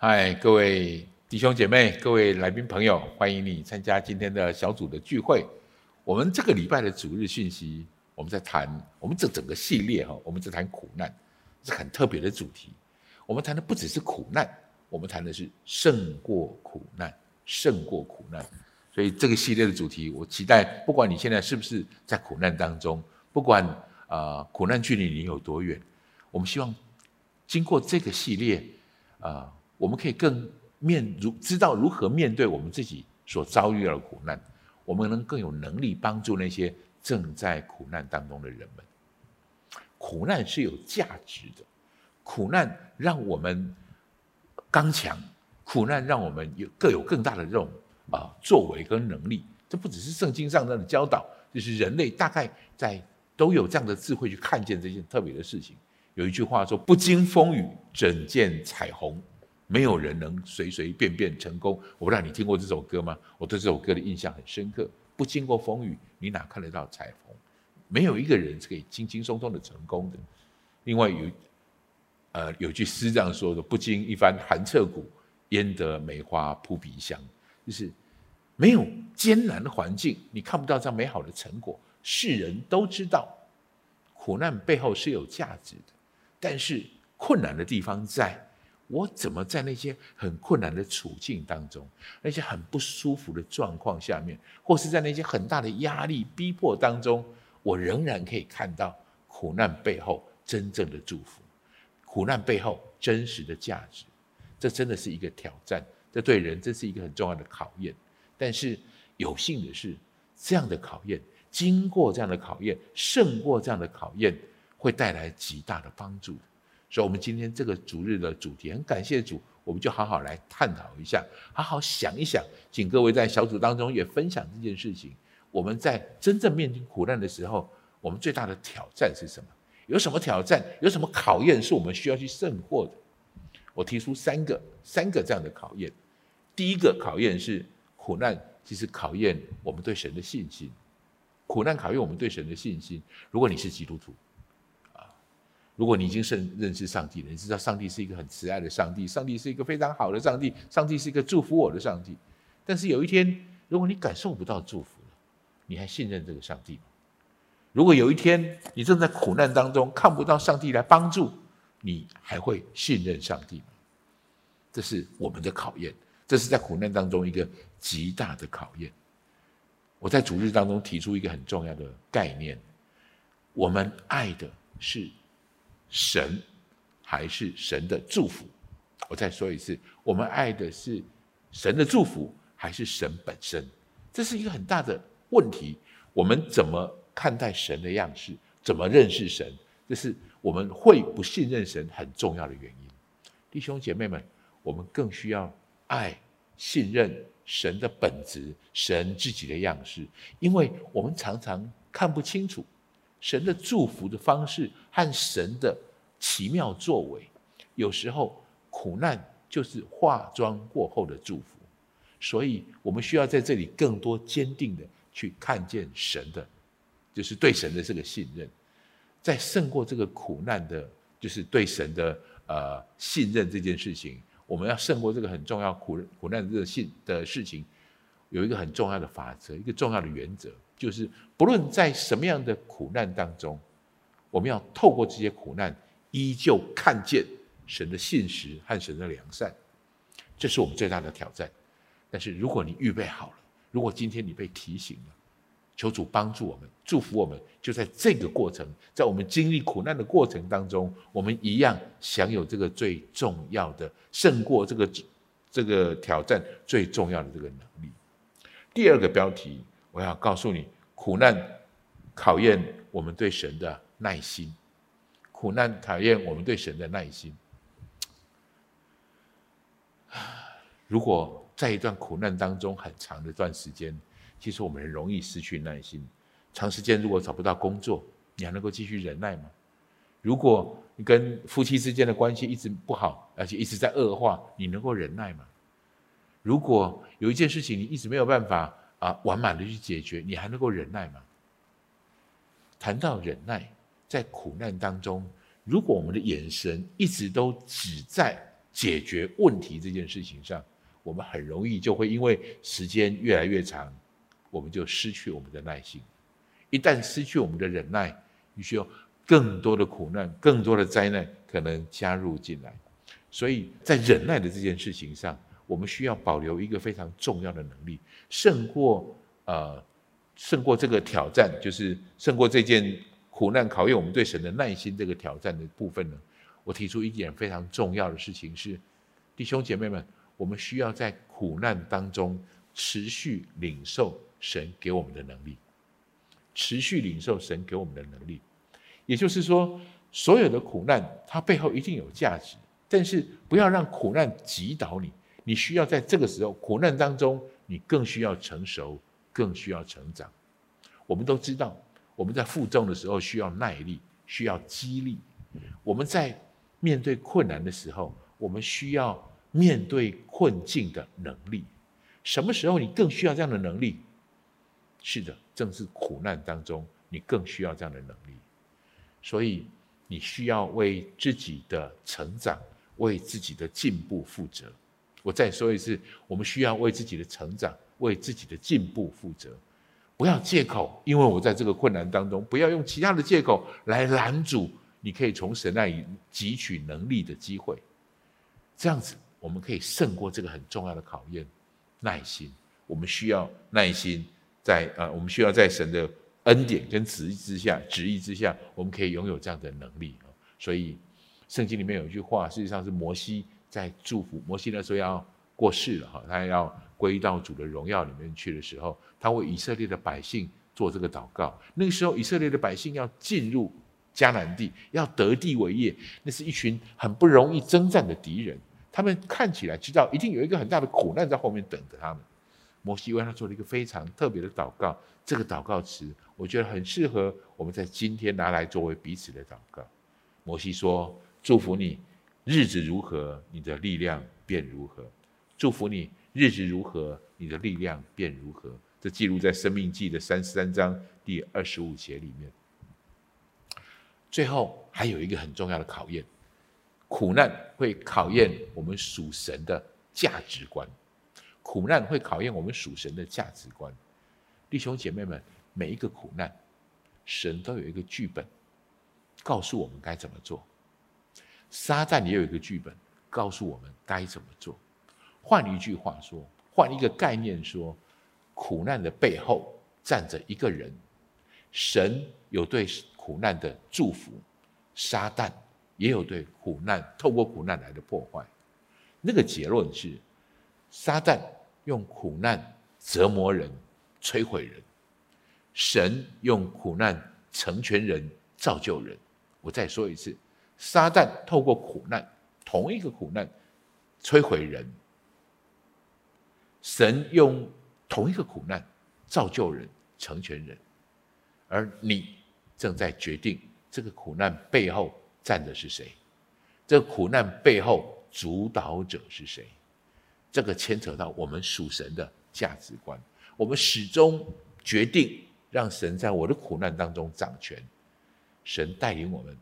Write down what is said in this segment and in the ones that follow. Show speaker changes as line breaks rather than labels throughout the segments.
嗨，各位弟兄姐妹、各位来宾朋友，欢迎你参加今天的小组的聚会。我们这个礼拜的主日讯息，我们在谈我们这整个系列哈，我们在谈苦难，是很特别的主题。我们谈的不只是苦难，我们谈的是胜过苦难，胜过苦难。所以这个系列的主题，我期待，不管你现在是不是在苦难当中，不管啊苦难距离你有多远，我们希望经过这个系列啊，我们可以更面如知道如何面对我们自己所遭遇的苦难。我们能更有能力帮助那些正在苦难当中的人们。苦难是有价值的，苦难让我们刚强，苦难让我们有各有更大的这种啊作为跟能力。这不只是圣经上的教导，就是人类大概在都有这样的智慧去看见这件特别的事情。有一句话说：“不经风雨，怎见彩虹？”没有人能随随便便成功。我不知道你听过这首歌吗？我对这首歌的印象很深刻。不经过风雨，你哪看得到彩虹？没有一个人是可以轻轻松松的成功的。另外有，呃，有句诗这样说的：“不经一番寒彻骨，焉得梅花扑鼻香。”就是没有艰难的环境，你看不到这样美好的成果。世人都知道，苦难背后是有价值的，但是困难的地方在。我怎么在那些很困难的处境当中，那些很不舒服的状况下面，或是在那些很大的压力逼迫当中，我仍然可以看到苦难背后真正的祝福，苦难背后真实的价值。这真的是一个挑战，这对人真是一个很重要的考验。但是有幸的是，这样的考验，经过这样的考验，胜过这样的考验，会带来极大的帮助。所以，我们今天这个主日的主题，很感谢主，我们就好好来探讨一下，好好想一想，请各位在小组当中也分享这件事情。我们在真正面临苦难的时候，我们最大的挑战是什么？有什么挑战？有什么考验是我们需要去胜过的？我提出三个，三个这样的考验。第一个考验是苦难，其实考验我们对神的信心。苦难考验我们对神的信心。如果你是基督徒。如果你已经认认识上帝了，你知道上帝是一个很慈爱的上帝，上帝是一个非常好的上帝，上帝是一个祝福我的上帝。但是有一天，如果你感受不到祝福了，你还信任这个上帝吗？如果有一天你正在苦难当中，看不到上帝来帮助，你还会信任上帝吗？这是我们的考验，这是在苦难当中一个极大的考验。我在主日当中提出一个很重要的概念：我们爱的是。神还是神的祝福？我再说一次，我们爱的是神的祝福，还是神本身？这是一个很大的问题。我们怎么看待神的样式？怎么认识神？这是我们会不信任神很重要的原因。弟兄姐妹们，我们更需要爱、信任神的本质，神自己的样式，因为我们常常看不清楚。神的祝福的方式和神的奇妙作为，有时候苦难就是化妆过后的祝福，所以我们需要在这里更多坚定的去看见神的，就是对神的这个信任，在胜过这个苦难的，就是对神的呃信任这件事情，我们要胜过这个很重要苦苦难的这个信的事情，有一个很重要的法则，一个重要的原则。就是不论在什么样的苦难当中，我们要透过这些苦难，依旧看见神的信实和神的良善，这是我们最大的挑战。但是如果你预备好了，如果今天你被提醒了，求主帮助我们，祝福我们，就在这个过程，在我们经历苦难的过程当中，我们一样享有这个最重要的胜过这个这个挑战最重要的这个能力。第二个标题。我要告诉你，苦难考验我们对神的耐心，苦难考验我们对神的耐心。如果在一段苦难当中很长的一段时间，其实我们很容易失去耐心。长时间如果找不到工作，你还能够继续忍耐吗？如果你跟夫妻之间的关系一直不好，而且一直在恶化，你能够忍耐吗？如果有一件事情你一直没有办法，啊，完满的去解决，你还能够忍耐吗？谈到忍耐，在苦难当中，如果我们的眼神一直都只在解决问题这件事情上，我们很容易就会因为时间越来越长，我们就失去我们的耐心。一旦失去我们的忍耐，你需要更多的苦难、更多的灾难可能加入进来。所以在忍耐的这件事情上，我们需要保留一个非常重要的能力，胜过呃，胜过这个挑战，就是胜过这件苦难考验我们对神的耐心这个挑战的部分呢。我提出一点非常重要的事情是，弟兄姐妹们，我们需要在苦难当中持续领受神给我们的能力，持续领受神给我们的能力。也就是说，所有的苦难它背后一定有价值，但是不要让苦难击倒你。你需要在这个时候苦难当中，你更需要成熟，更需要成长。我们都知道，我们在负重的时候需要耐力，需要激励。我们在面对困难的时候，我们需要面对困境的能力。什么时候你更需要这样的能力？是的，正是苦难当中，你更需要这样的能力。所以，你需要为自己的成长、为自己的进步负责。我再说一次，我们需要为自己的成长、为自己的进步负责，不要借口，因为我在这个困难当中，不要用其他的借口来拦阻你可以从神那里汲取能力的机会。这样子，我们可以胜过这个很重要的考验——耐心。我们需要耐心，在呃，我们需要在神的恩典跟旨意之下，旨意之下，我们可以拥有这样的能力所以，圣经里面有一句话，事实上是摩西。在祝福摩西那时候要过世了哈，他要归到主的荣耀里面去的时候，他为以色列的百姓做这个祷告。那个时候，以色列的百姓要进入迦南地，要得地为业，那是一群很不容易征战的敌人。他们看起来知道一定有一个很大的苦难在后面等着他们。摩西为他做了一个非常特别的祷告，这个祷告词我觉得很适合我们在今天拿来作为彼此的祷告。摩西说：“祝福你。”日子如何，你的力量便如何。祝福你，日子如何，你的力量便如何。这记录在《生命记》的三十三章第二十五节里面。最后还有一个很重要的考验：苦难会考验我们属神的价值观。苦难会考验我们属神的价值观。弟兄姐妹们，每一个苦难，神都有一个剧本，告诉我们该怎么做。撒旦也有一个剧本，告诉我们该怎么做。换一句话说，换一个概念说，苦难的背后站着一个人，神有对苦难的祝福，撒旦也有对苦难透过苦难来的破坏。那个结论是，撒旦用苦难折磨人、摧毁人，神用苦难成全人、造就人。我再说一次。撒旦透过苦难，同一个苦难摧毁人；神用同一个苦难造就人、成全人。而你正在决定这个苦难背后站的是谁？这个苦难背后主导者是谁？这个牵扯到我们属神的价值观。我们始终决定让神在我的苦难当中掌权，神带领我们。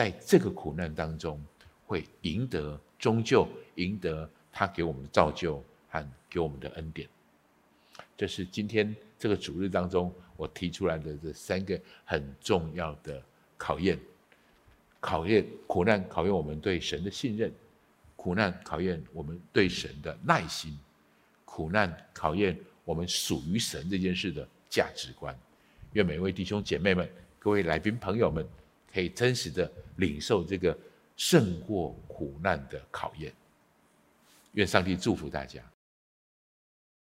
在这个苦难当中，会赢得，终究赢得他给我们的造就和给我们的恩典。这是今天这个主日当中我提出来的这三个很重要的考验：考验苦难，考验我们对神的信任；苦难考验我们对神的耐心；苦难考验我们属于神这件事的价值观。愿每位弟兄姐妹们、各位来宾朋友们。可以真实的领受这个胜过苦难的考验。愿上帝祝福大家。